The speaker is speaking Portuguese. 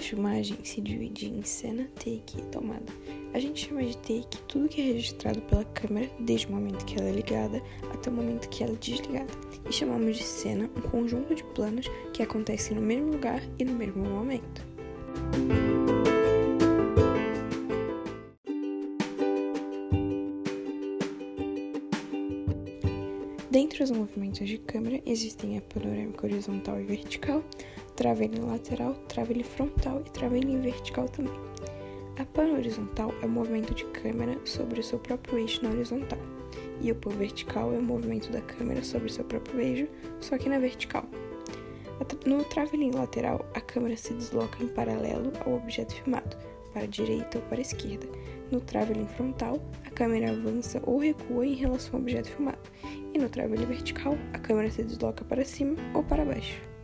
filmagem se divide em cena, take e tomada. A gente chama de take tudo que é registrado pela câmera desde o momento que ela é ligada até o momento que ela é desligada. E chamamos de cena um conjunto de planos que acontecem no mesmo lugar e no mesmo momento. Dentre os movimentos de câmera existem a panorâmica horizontal e vertical, travelling lateral, travelling frontal e travelling vertical também. A pan horizontal é o movimento de câmera sobre o seu próprio eixo na horizontal, e o pan vertical é o movimento da câmera sobre o seu próprio eixo, só que na vertical. No travelling lateral, a câmera se desloca em paralelo ao objeto filmado, para a direita ou para a esquerda. No travelling frontal, a câmera avança ou recua em relação ao objeto filmado, e no travelling vertical, a câmera se desloca para cima ou para baixo.